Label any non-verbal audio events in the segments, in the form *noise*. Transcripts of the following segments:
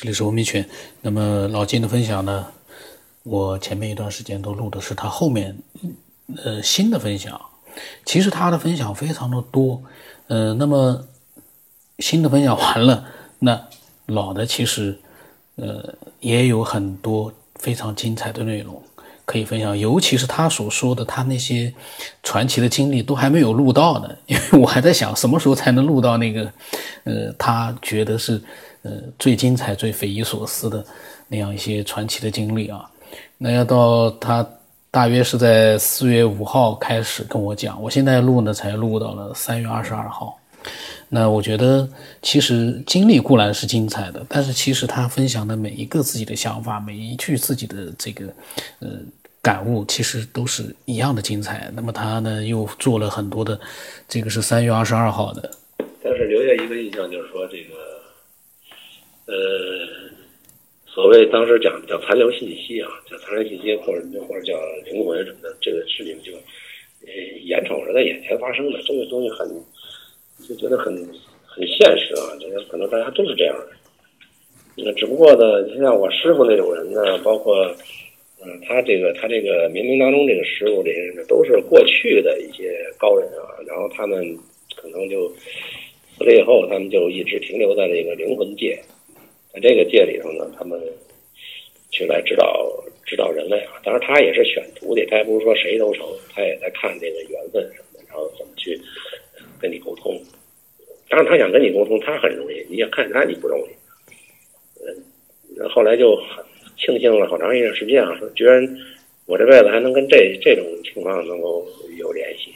这里是文明犬。那么老金的分享呢，我前面一段时间都录的是他后面呃新的分享。其实他的分享非常的多，呃，那么新的分享完了，那老的其实呃也有很多非常精彩的内容可以分享，尤其是他所说的他那些传奇的经历都还没有录到呢，因为我还在想什么时候才能录到那个呃他觉得是。呃，最精彩、最匪夷所思的那样一些传奇的经历啊，那要到他大约是在四月五号开始跟我讲，我现在录呢才录到了三月二十二号。那我觉得其实经历固然是精彩的，但是其实他分享的每一个自己的想法，每一句自己的这个呃感悟，其实都是一样的精彩。那么他呢又做了很多的，这个是三月二十二号的，但是留下一个印象就是。呃，所谓当时讲叫残留信息啊，叫残留信息，或者或者叫灵魂什么的，这个事情就呃眼瞅着在眼前发生的，这个东西很就觉得很很现实啊，就是可能大家都是这样的。那只不过呢，像我师傅那种人呢，包括嗯他这个他这个冥冥当中这个师傅这些人呢，都是过去的一些高人啊，然后他们可能就死了以后，他们就一直停留在这个灵魂界。在这个界里头呢，他们去来指导指导人类啊。当然，他也是选徒弟，他也不是说谁都成，他也在看这个缘分什么的，然后怎么去跟你沟通。当然，他想跟你沟通，他很容易，你也看他你不容易。嗯，后来就很庆幸了好长一段时间啊，说居然我这辈子还能跟这这种情况能够有联系。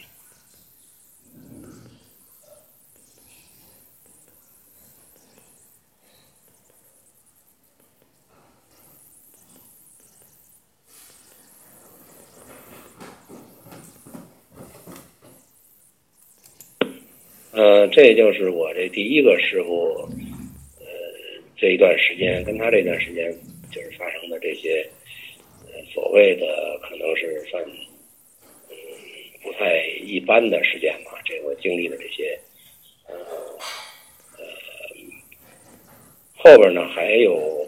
呃，这就是我这第一个师傅，呃，这一段时间跟他这段时间就是发生的这些，所谓的可能是算，嗯，不太一般的事件吧。这我经历的这些，呃，呃，后边呢还有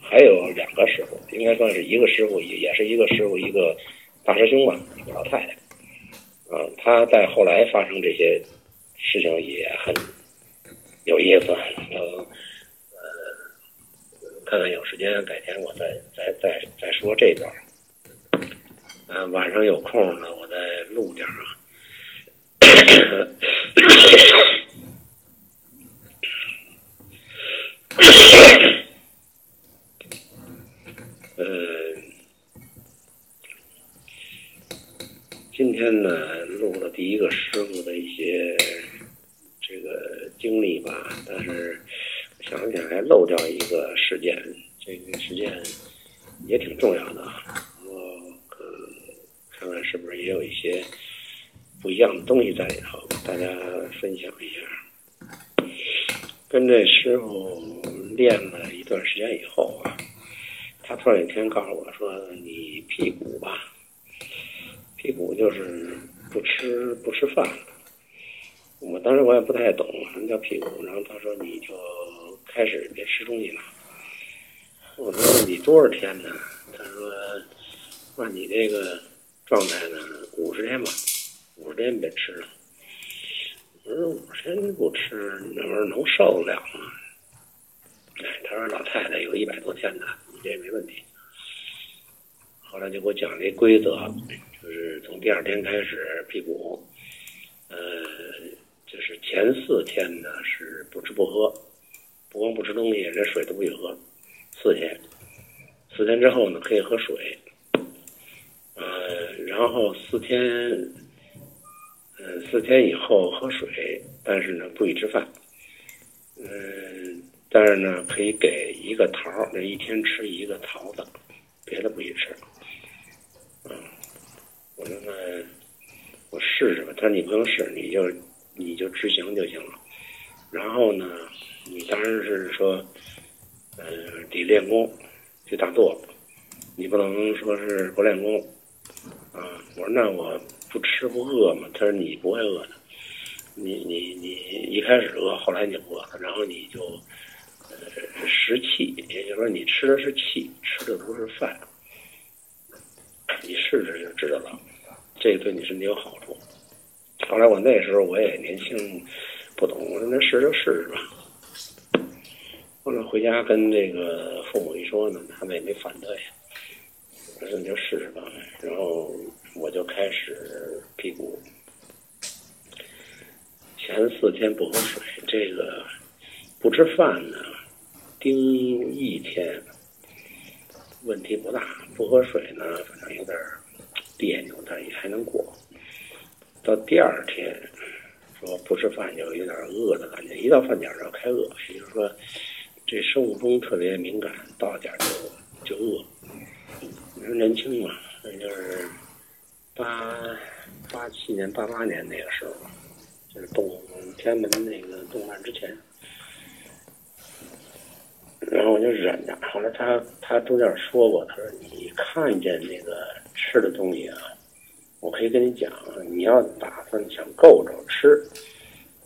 还有两个师傅，应该算是一个师傅，也也是一个师傅，一个大师兄吧，一个老太太，啊，他在后来发生这些。事情也很有意思，呃，呃，看看有时间改天我再再再再说这段。嗯，晚上有空呢，我再录点啊。嗯，今天呢，录了第一个师傅的一些。呃经历吧，但是想起来漏掉一个事件，这个事件也挺重要的，我看看是不是也有一些不一样的东西在里头，大家分享一下。跟这师傅练了一段时间以后啊，他突然有一天告诉我说：“你辟谷吧，辟谷就是不吃不吃饭。”我当时我也不太懂什么叫屁股，然后他说你就开始别吃东西了。我说你多少天呢？他说，那你这个状态呢，五十天吧，五十天别吃了。我说五十天不吃，那玩意儿能受得了吗？他说老太太有一百多天呢，你这没问题。后来就给我讲这规则，就是从第二天开始辟谷，呃。就是前四天呢是不吃不喝，不光不吃东西，连水都不许喝。四天，四天之后呢可以喝水，呃，然后四天，嗯，四天以后喝水，但是呢不许吃饭，嗯，但是呢可以给一个桃，那一天吃一个桃子，别的不许吃。嗯，我说那我试试吧，他说你不用试，你就。你就执行就行了，然后呢，你当然是说，呃，得练功，去打坐，你不能说是不练功，啊，我说那我不吃不饿嘛，他说你不会饿的，你你你一开始饿，后来你不饿，然后你就，呃。食气，也就是说你吃的是气，吃的不是饭。你试试就知道了，这对你身体有好处。后来我那时候我也年轻，不懂，我说那试就试试吧。后来回家跟这个父母一说呢，他们也没反对，我说你就试试吧。然后我就开始辟谷，前四天不喝水，这个不吃饭呢，盯一天问题不大，不喝水呢，反正有点别扭，但也还能过。到第二天说不吃饭就有点饿的感觉，一到饭点就开饿，也就是说这生物钟特别敏感，到点就就饿。你说年轻嘛，那就是八八七年、八八年那个时候。就是动天安门那个动乱之前，然后我就忍着。后来他他中间说过，他说你看见那个吃的东西啊，我可以跟你讲，你要打算想够着吃，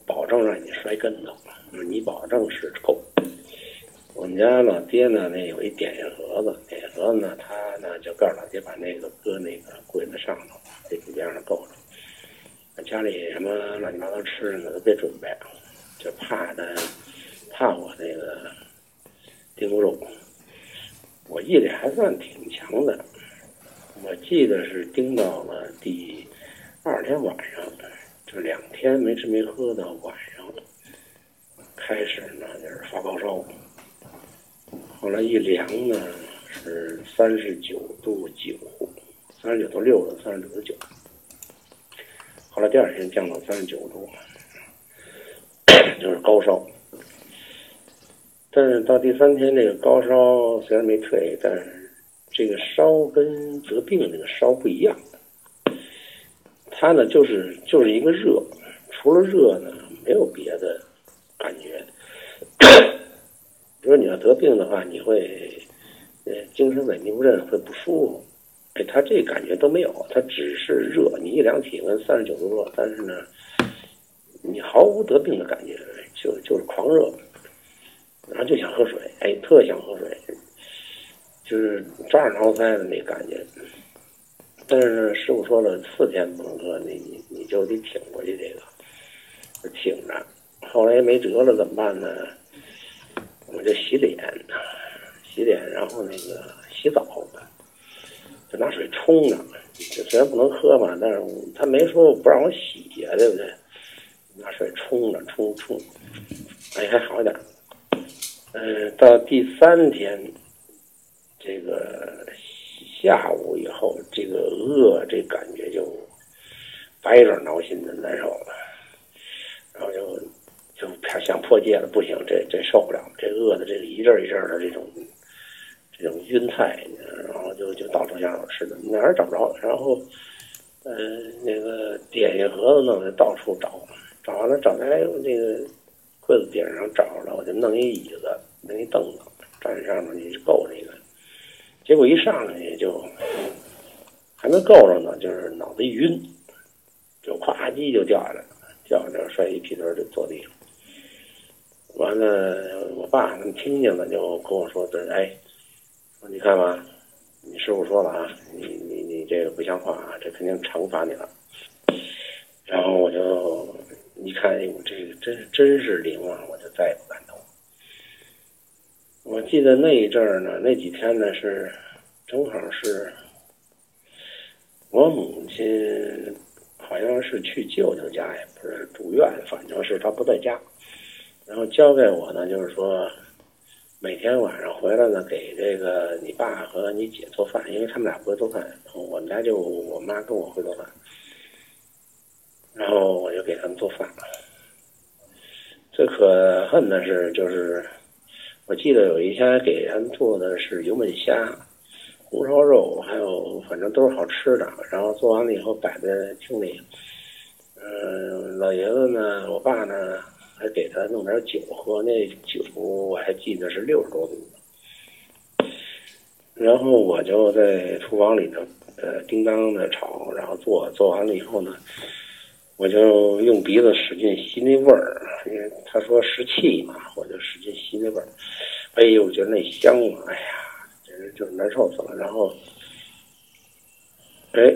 保证让你摔跟头，你保证是够。我们家老爹呢，那有一点心盒子，点心盒子呢，他呢就告诉老爹把那个搁那个柜子上头，这边上够着。家里什么乱七八糟吃的都别准备，就怕他怕我那个盯不住。我毅力还算挺强的，我记得是盯到了第二天晚上，就两天没吃没喝的晚上，开始呢就是发高烧，后来一量呢是三十九度九，三十九度六的，三十九度九。后来第二天降到三十九度，就是高烧。但是到第三天，这个高烧虽然没退，但是这个烧跟得病那个烧不一样。它呢，就是就是一个热，除了热呢，没有别的感觉。比 *coughs* 如你要得病的话，你会呃精神萎靡不振，会不舒服。哎他这感觉都没有，他只是热。你一量体温三十九度多，但是呢，你毫无得病的感觉，就就是狂热，然后就想喝水，哎，特想喝水，就是抓耳挠腮的那感觉。但是师傅说了，四天不能喝，你你你就得挺过去这个，挺着。后来没辙了，怎么办呢？我就洗脸，洗脸，然后那个洗澡。就拿水冲着，就虽然不能喝嘛，但是他没说不让我洗呀，对不对？拿水冲着，冲冲，哎，还好一点嗯，到第三天，这个下午以后，这个饿这感觉就白热挠心的难受了，然后就就想破戒了，不行，这这受不了，这饿的这个一阵一阵的这种。这种晕菜，然后就就到处想找吃的，哪儿找不着。然后，呃，那个点心盒子弄的到处找，找完了找在那个柜子顶上找着了，我就弄一椅子，弄一凳子，站上面就够那个。结果一上去就还没够着呢，就是脑子一晕，就咵叽就掉下来了，掉下来摔一屁墩就坐地上。完了，我爸他们听见了，就跟我说：“这哎。”你看吧，你师傅说了啊，你你你这个不像话啊，这肯定惩罚你了。然后我就一看，哎，我这个真真是灵啊，我就再也不敢。我记得那一阵儿呢，那几天呢是正好是我母亲好像是去舅舅家，也不是住院，反正是她不在家，然后交给我呢，就是说。每天晚上回来呢，给这个你爸和你姐做饭，因为他们俩不会做饭，我们家就我妈跟我会做饭，然后我就给他们做饭。最可恨的是，就是我记得有一天给他们做的是油焖虾、红烧肉，还有反正都是好吃的。然后做完了以后摆在厅里，嗯，老爷子呢，我爸呢。还给他弄点酒喝，那酒我还记得是六十多度。然后我就在厨房里头，呃，叮当的炒，然后做做完了以后呢，我就用鼻子使劲吸那味儿，因为他说湿气嘛，我就使劲吸那味儿，哎呦，我觉得那香啊，哎呀，简直就是难受死了。然后，哎，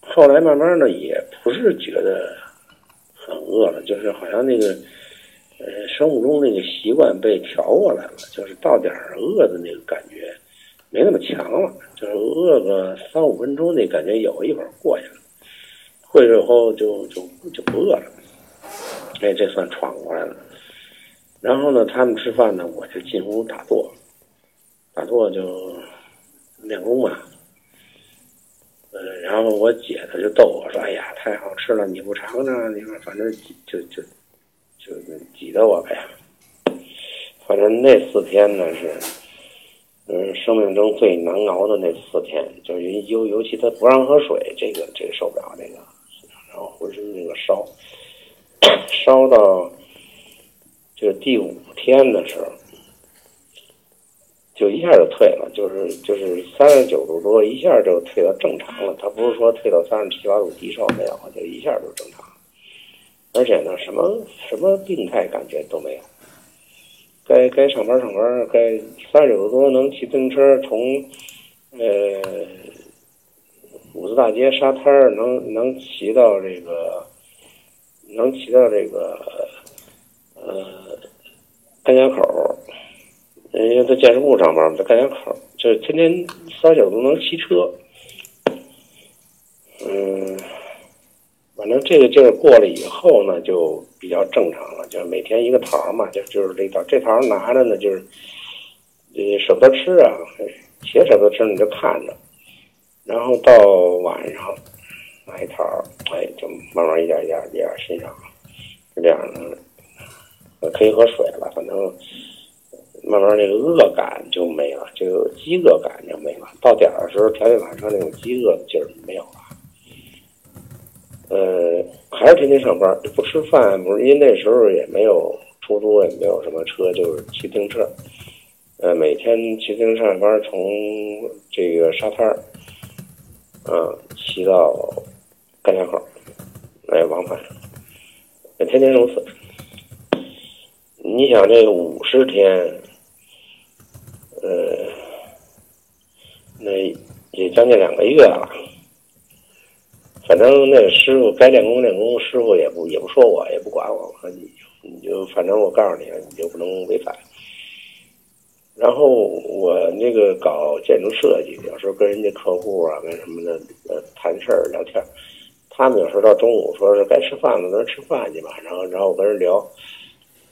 后来慢慢的也不是觉得很饿了，就是好像那个呃生物钟那个习惯被调过来了，就是到点儿饿的那个感觉没那么强了，就是饿个三五分钟那感觉有一会儿过去了，回去以后就就就不饿了。哎，这算闯过来了。然后呢，他们吃饭呢，我就进屋打坐，打坐就练功嘛。呃，然后我姐她就逗我说：“哎呀，太好吃了，你不尝尝？你说反正就就就就挤得我呗。反正那四天呢是，嗯，生命中最难熬的那四天，就是尤尤其他不让喝水，这个这个受不了这个，浑身那个烧，*coughs* 烧到。”就第五天的时候，就一下就退了，就是就是三十九度多，一下就退到正常了。他不是说退到三十七八度低烧没有，就一下就正常了。而且呢，什么什么病态感觉都没有。该该上班上班，该三十九度多能骑自行车从呃五四大街沙滩能能骑到这个能骑到这个呃。甘家口，因为在建设部上班，在甘家口，就是天天三九都能骑车。嗯，反正这个劲儿过了以后呢，就比较正常了。就是每天一个桃嘛，就就是这桃，这桃拿着呢，就是呃舍不得吃啊，且舍不得吃，你就看着。然后到晚上拿一桃，哎，就慢慢一点一点一点欣赏，是这样的。可以喝水了，反正慢慢那个饿感就没了，就饥饿感就没了。到点的时候，条件反射那种饥饿劲儿没有了。呃，还是天天上班，不吃饭，不是因为那时候也没有出租，也没有什么车，就是骑自行车。呃，每天骑自行车上班，从这个沙滩儿，嗯，骑到甘家口，来往返，天天如此。你想这五十天，呃，那也将近两个月了。反正那师傅该练功练功，师傅也不也不说我，也不管我，我说你你就反正我告诉你，你就不能违反。然后我那个搞建筑设计，有时候跟人家客户啊，跟什么的呃谈事儿聊天，他们有时候到中午说是该吃饭了，咱吃饭去吧。然后然后我跟人聊。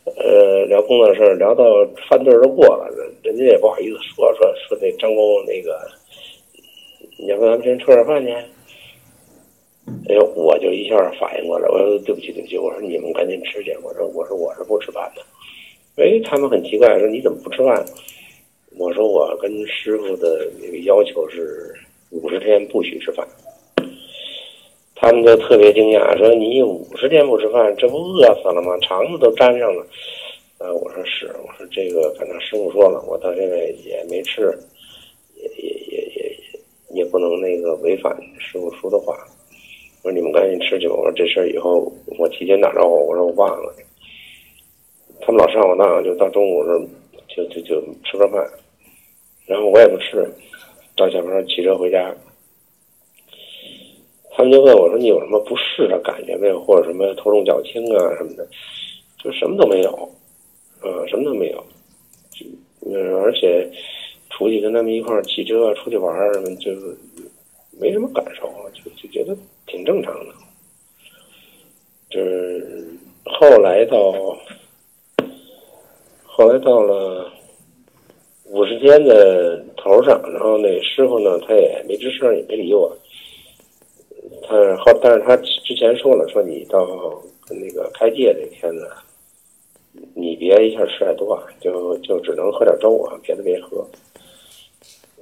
呃，聊工作事儿，聊到饭队儿都过了，人人家也不好意思说说说那张工那个，你要不咱们先吃点饭去？哎呦，我就一下反应过来，我说对不起对不起，我说你们赶紧吃去，我说我说我是不吃饭的。哎，他们很奇怪，说你怎么不吃饭？我说我跟师傅的那个要求是五十天不许吃饭。他们就特别惊讶，说：“你五十天不吃饭，这不饿死了吗？肠子都粘上了。”啊，我说是，我说这个反正师傅说了，我到现在也没吃，也也也也也不能那个违反师傅说的话。我说你们赶紧吃去吧。我说这事儿以后我提前打招呼，我说我忘了。他们老上我当，就到中午时候就就就吃个饭，然后我也不吃，到下班骑车回家。他们就问我说：“你有什么不适的感觉没有？或者什么头重脚轻啊什么的？就什么都没有，啊，什么都没有。嗯，而且出去跟他们一块儿骑车出去玩儿什么，就是没什么感受，就就觉得挺正常的。就是后来到后来到了五十天的头上，然后那师傅呢，他也没吱声，也没理我。”他后，但是他之前说了，说你到那个开戒那天呢，你别一下吃太多，就就只能喝点粥啊，别的别喝。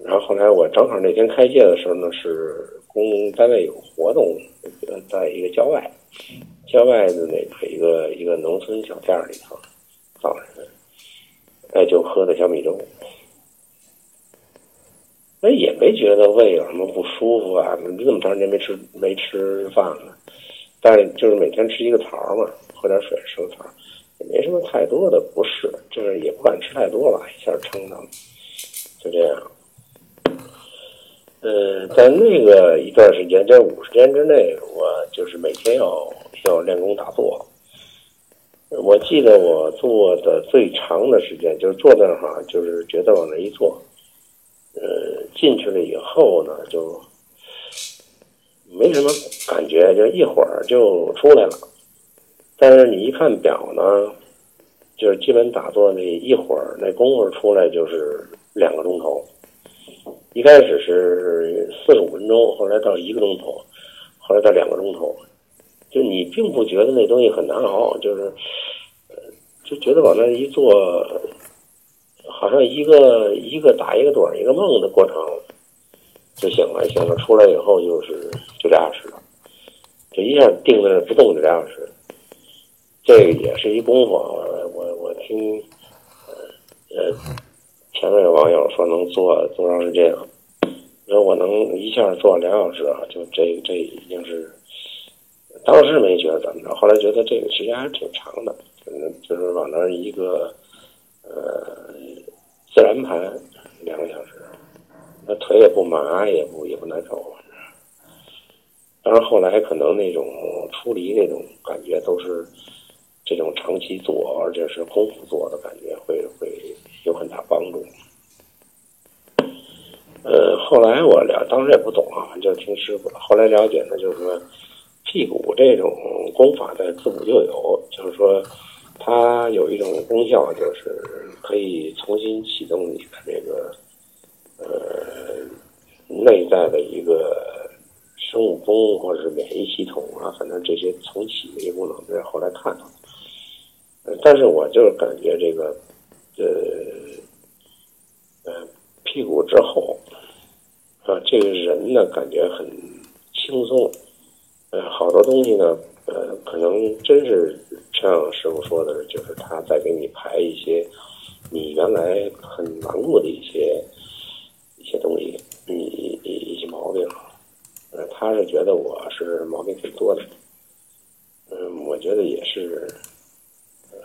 然后后来我正好那天开戒的时候呢，是公单位有活动，在一个郊外，郊外的那个一个一个农村小店里头，就喝的小米粥。那也没觉得胃有什么不舒服啊？你这么长时间没吃没吃饭了，但是就是每天吃一个桃嘛，喝点水，吃个桃，也没什么太多的不适，就是也不敢吃太多吧，一下撑的，就这样。呃，在那个一段时间，这五十天之内，我就是每天要要练功打坐。我记得我做的最长的时间，就是坐那儿哈，就是觉得往那一坐，呃，进去了以后呢，就没什么感觉，就一会儿就出来了。但是你一看表呢，就是基本打坐那一会儿，那功夫出来就是两个钟头。一开始是四十五分钟，后来到一个钟头，后来到两个钟头，就你并不觉得那东西很难熬，就是，呃，就觉得往那一坐，好像一个一个打一个盹一个梦的过程，就醒了，醒了出来以后就是就俩小时了，就一下定在那不动就俩小时，这个也是一功夫，我我我听，呃呃。前面有网友说能做多长时间？说我能一下做两小时啊，就这这已经是当时没觉得怎么着，后来觉得这个时间还是挺长的，嗯，就是往那儿一个呃自然盘两个小时，那腿也不麻，也不也不难受，反正。当然后来可能那种出离那种感觉都是这种长期做，而且是空腹做的感觉会会。有很大帮助。呃，后来我了，当时也不懂啊，就听师傅。后来了解呢，就是说，辟谷这种功法在自古就有，就是说，它有一种功效，就是可以重新启动你的这个呃内在的一个生物钟或者是免疫系统啊，反正这些重启的一个功能，这是后来看到的。但是我就是感觉这个。呃，呃，屁股之后，啊，这个人呢感觉很轻松，呃，好多东西呢，呃，可能真是像师傅说的，就是他在给你排一些你原来很顽固的一些一些东西，一一一些毛病，呃，他是觉得我是毛病挺多的，嗯，我觉得也是。呃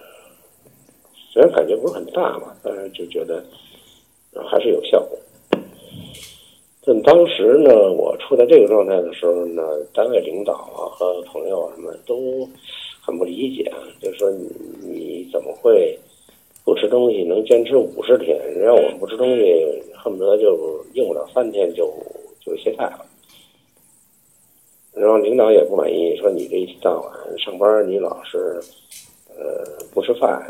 虽然感觉不是很大嘛，但是就觉得还是有效果。但当时呢，我处在这个状态的时候呢，单位领导啊和朋友什么都很不理解，就说你你怎么会不吃东西能坚持五十天？让我们不吃东西，恨不得就用不了三天就就歇菜了。然后领导也不满意，说你这一天到晚上班，你老是呃不吃饭。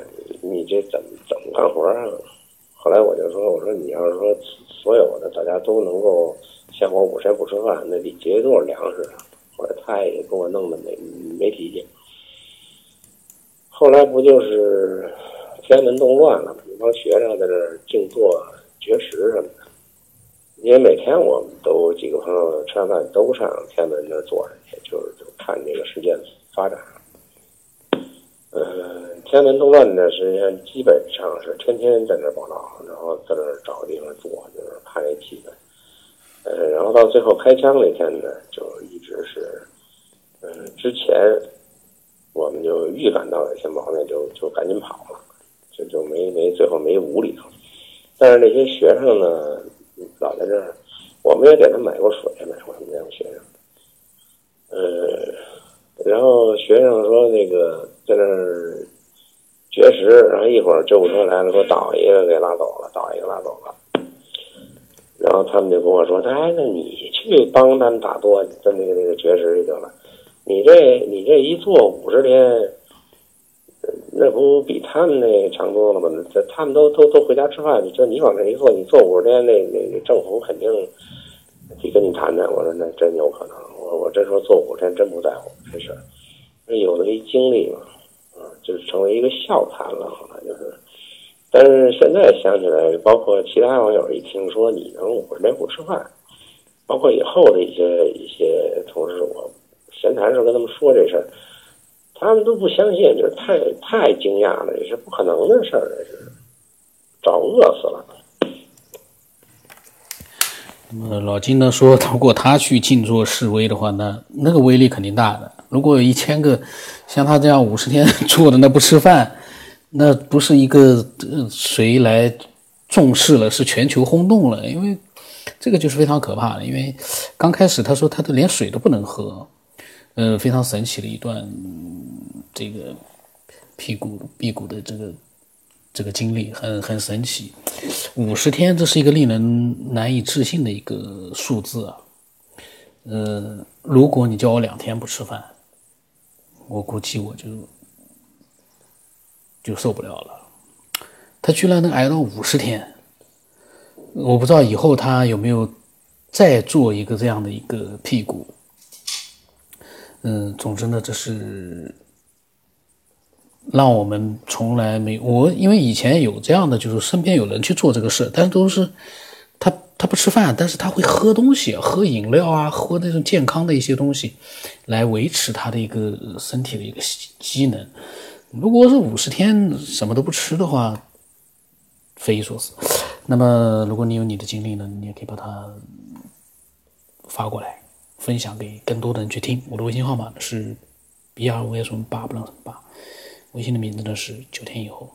你这怎么怎么干活啊？后来我就说，我说你要是说所有的大家都能够像我五天不吃饭，那得节约多少粮食啊？后来他也给我弄得没没脾气。后来不就是天安门动乱了吗？一帮学生在这静坐绝食什么的。因为每天我们都几个朋友吃完饭都上天安门那坐着去，就是就看这个事件发展。呃。天安门动乱呢，实际上，基本上是天天在那报道，然后在那找个地方坐，就是看那气氛。呃，然后到最后开枪那天呢，就一直是，嗯，之前我们就预感到有些毛病，就就赶紧跑了，就就没没最后没捂里头。但是那些学生呢，老在这儿，我们也给他买过水，买过什么那种学生。呃，然后学生说那个在那。绝食，然后一会儿救护车来了，给我倒一个给拉走了，倒一个拉走了。然后他们就跟我说：“哎，那你去帮他们打坐，在那个那个绝食就得了。你这你这一坐五十天，那不比他们那强多了吗？这他们都都都回家吃饭，去就你往那一坐，你坐五十天，那那政府肯定得跟你谈谈。”我说：“那真有可能。”我我这时候坐五十天真不在乎这事，有了一经历嘛。啊就是成为一个笑谈了，后来就是，但是现在想起来，包括其他网友一听说你能五十天不吃饭，包括以后的一些一些同事，我闲谈时候跟他们说这事儿，他们都不相信，就是太太惊讶了，这是不可能的事儿，这是找饿死了。那么老金呢说，如果他去静坐示威的话，那那个威力肯定大的。如果有一千个像他这样五十天 *laughs* 做的那不吃饭，那不是一个呃谁来重视了，是全球轰动了，因为这个就是非常可怕的。因为刚开始他说他的连水都不能喝，呃，非常神奇的一段这个辟谷辟谷的这个这个经历，很很神奇。五十天，这是一个令人难以置信的一个数字啊。呃，如果你叫我两天不吃饭，我估计我就就受不了了。他居然能挨到五十天，我不知道以后他有没有再做一个这样的一个屁股。嗯，总之呢，这是让我们从来没我，因为以前有这样的，就是身边有人去做这个事，但都是他不吃饭，但是他会喝东西，喝饮料啊，喝那种健康的一些东西，来维持他的一个身体的一个机能。如果是五十天什么都不吃的话，匪夷所思。那么，如果你有你的经历呢，你也可以把它发过来，分享给更多的人去听。我的微信号码是 B R 五 S 八不让什么八，微信的名字呢是九天以后。